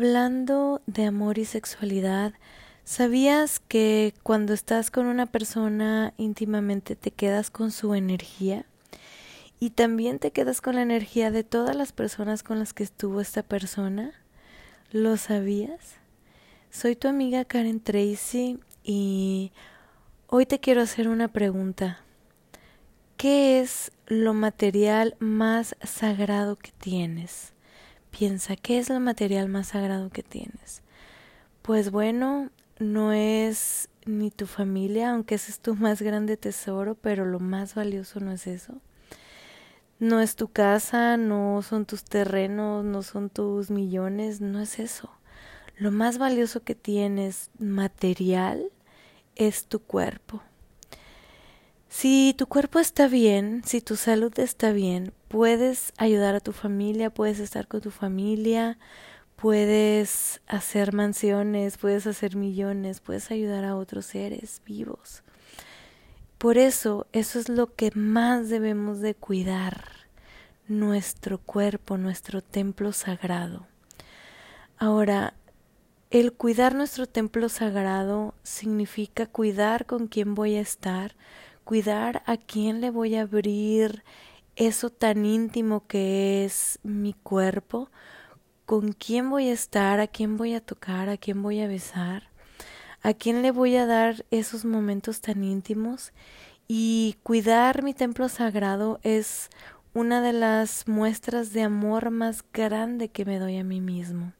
hablando de amor y sexualidad, ¿sabías que cuando estás con una persona íntimamente te quedas con su energía? Y también te quedas con la energía de todas las personas con las que estuvo esta persona. ¿Lo sabías? Soy tu amiga Karen Tracy y hoy te quiero hacer una pregunta. ¿Qué es lo material más sagrado que tienes? Piensa, ¿qué es lo material más sagrado que tienes? Pues bueno, no es ni tu familia, aunque ese es tu más grande tesoro, pero lo más valioso no es eso. No es tu casa, no son tus terrenos, no son tus millones, no es eso. Lo más valioso que tienes material es tu cuerpo. Si tu cuerpo está bien, si tu salud está bien, puedes ayudar a tu familia, puedes estar con tu familia, puedes hacer mansiones, puedes hacer millones, puedes ayudar a otros seres vivos. Por eso, eso es lo que más debemos de cuidar, nuestro cuerpo, nuestro templo sagrado. Ahora, el cuidar nuestro templo sagrado significa cuidar con quién voy a estar, cuidar a quién le voy a abrir eso tan íntimo que es mi cuerpo, con quién voy a estar, a quién voy a tocar, a quién voy a besar, a quién le voy a dar esos momentos tan íntimos y cuidar mi templo sagrado es una de las muestras de amor más grande que me doy a mí mismo,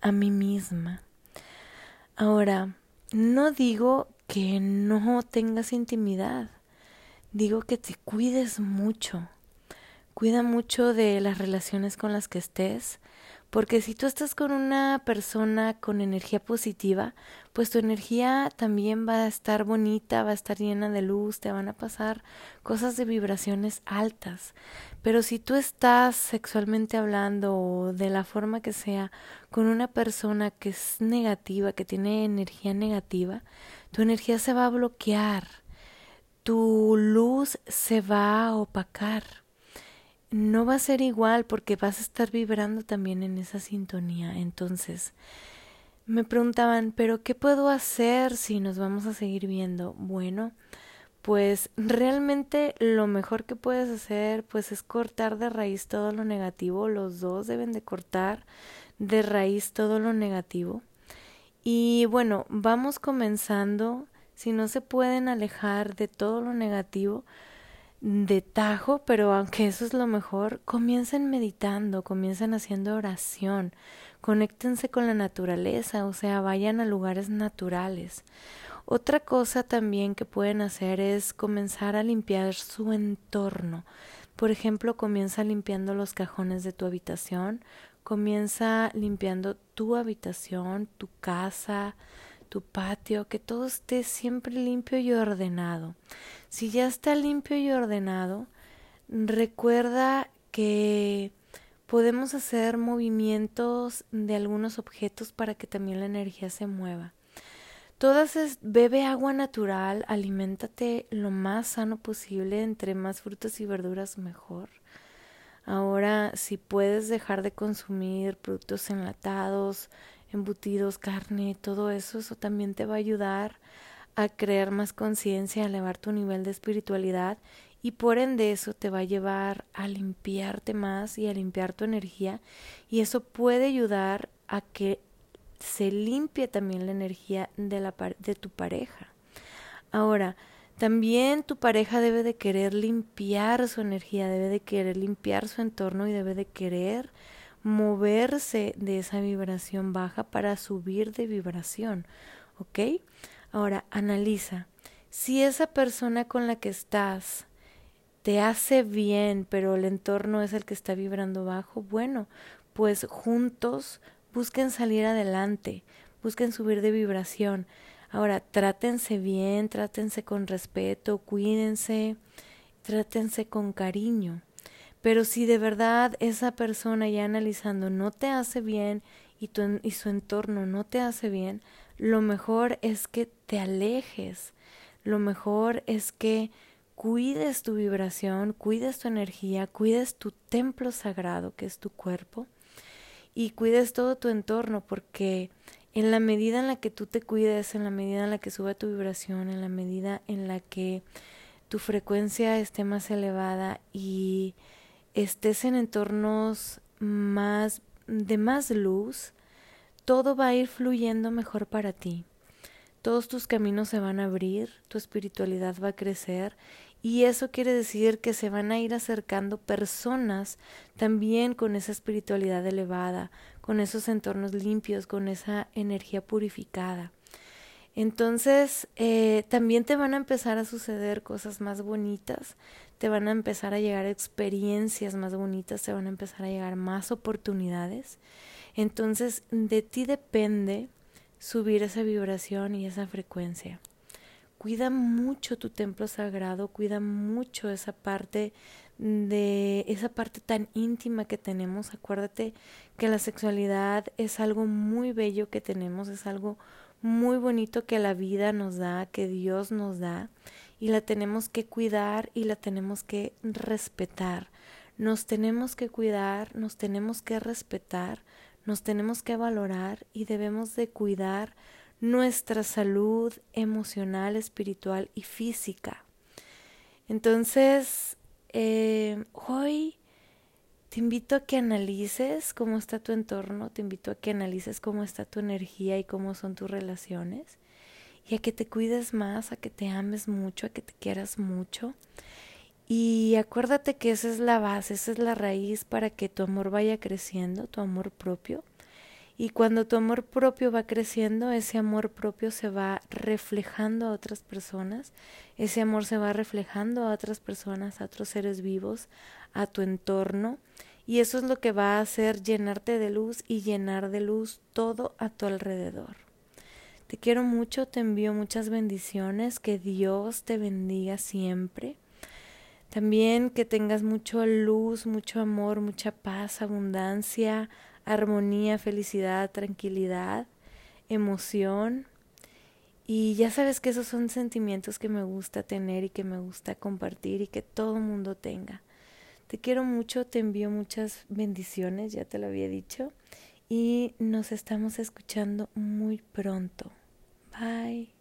a mí misma. Ahora, no digo que no tengas intimidad. Digo que te cuides mucho. Cuida mucho de las relaciones con las que estés, porque si tú estás con una persona con energía positiva, pues tu energía también va a estar bonita, va a estar llena de luz, te van a pasar cosas de vibraciones altas. Pero si tú estás sexualmente hablando o de la forma que sea con una persona que es negativa, que tiene energía negativa, tu energía se va a bloquear, tu luz se va a opacar. No va a ser igual porque vas a estar vibrando también en esa sintonía. Entonces, me preguntaban, pero ¿qué puedo hacer si nos vamos a seguir viendo? Bueno, pues realmente lo mejor que puedes hacer pues es cortar de raíz todo lo negativo. Los dos deben de cortar de raíz todo lo negativo. Y bueno, vamos comenzando, si no se pueden alejar de todo lo negativo, de tajo, pero aunque eso es lo mejor, comiencen meditando, comiencen haciendo oración, conéctense con la naturaleza, o sea, vayan a lugares naturales. Otra cosa también que pueden hacer es comenzar a limpiar su entorno. Por ejemplo, comienza limpiando los cajones de tu habitación, Comienza limpiando tu habitación, tu casa, tu patio, que todo esté siempre limpio y ordenado. Si ya está limpio y ordenado, recuerda que podemos hacer movimientos de algunos objetos para que también la energía se mueva. Todas es, bebe agua natural, aliméntate lo más sano posible, entre más frutas y verduras mejor. Ahora, si puedes dejar de consumir productos enlatados, embutidos, carne, todo eso, eso también te va a ayudar a crear más conciencia, a elevar tu nivel de espiritualidad y por ende eso te va a llevar a limpiarte más y a limpiar tu energía y eso puede ayudar a que se limpie también la energía de, la, de tu pareja. Ahora, también tu pareja debe de querer limpiar su energía, debe de querer limpiar su entorno y debe de querer moverse de esa vibración baja para subir de vibración. ¿Ok? Ahora, analiza. Si esa persona con la que estás te hace bien, pero el entorno es el que está vibrando bajo, bueno, pues juntos busquen salir adelante, busquen subir de vibración. Ahora, trátense bien, trátense con respeto, cuídense, trátense con cariño. Pero si de verdad esa persona ya analizando no te hace bien y, tu, y su entorno no te hace bien, lo mejor es que te alejes. Lo mejor es que cuides tu vibración, cuides tu energía, cuides tu templo sagrado que es tu cuerpo y cuides todo tu entorno porque en la medida en la que tú te cuides, en la medida en la que sube tu vibración, en la medida en la que tu frecuencia esté más elevada y estés en entornos más de más luz, todo va a ir fluyendo mejor para ti. Todos tus caminos se van a abrir, tu espiritualidad va a crecer y eso quiere decir que se van a ir acercando personas también con esa espiritualidad elevada, con esos entornos limpios, con esa energía purificada. Entonces, eh, también te van a empezar a suceder cosas más bonitas, te van a empezar a llegar experiencias más bonitas, te van a empezar a llegar más oportunidades. Entonces, de ti depende subir esa vibración y esa frecuencia. Cuida mucho tu templo sagrado, cuida mucho esa parte de esa parte tan íntima que tenemos. Acuérdate que la sexualidad es algo muy bello que tenemos, es algo muy bonito que la vida nos da, que Dios nos da, y la tenemos que cuidar y la tenemos que respetar. Nos tenemos que cuidar, nos tenemos que respetar, nos tenemos que valorar y debemos de cuidar nuestra salud emocional, espiritual y física. Entonces, eh, hoy te invito a que analices cómo está tu entorno, te invito a que analices cómo está tu energía y cómo son tus relaciones y a que te cuides más, a que te ames mucho, a que te quieras mucho. Y acuérdate que esa es la base, esa es la raíz para que tu amor vaya creciendo, tu amor propio. Y cuando tu amor propio va creciendo, ese amor propio se va reflejando a otras personas, ese amor se va reflejando a otras personas, a otros seres vivos, a tu entorno. Y eso es lo que va a hacer llenarte de luz y llenar de luz todo a tu alrededor. Te quiero mucho, te envío muchas bendiciones, que Dios te bendiga siempre. También que tengas mucha luz, mucho amor, mucha paz, abundancia, armonía, felicidad, tranquilidad, emoción. Y ya sabes que esos son sentimientos que me gusta tener y que me gusta compartir y que todo mundo tenga. Te quiero mucho, te envío muchas bendiciones, ya te lo había dicho, y nos estamos escuchando muy pronto. Bye.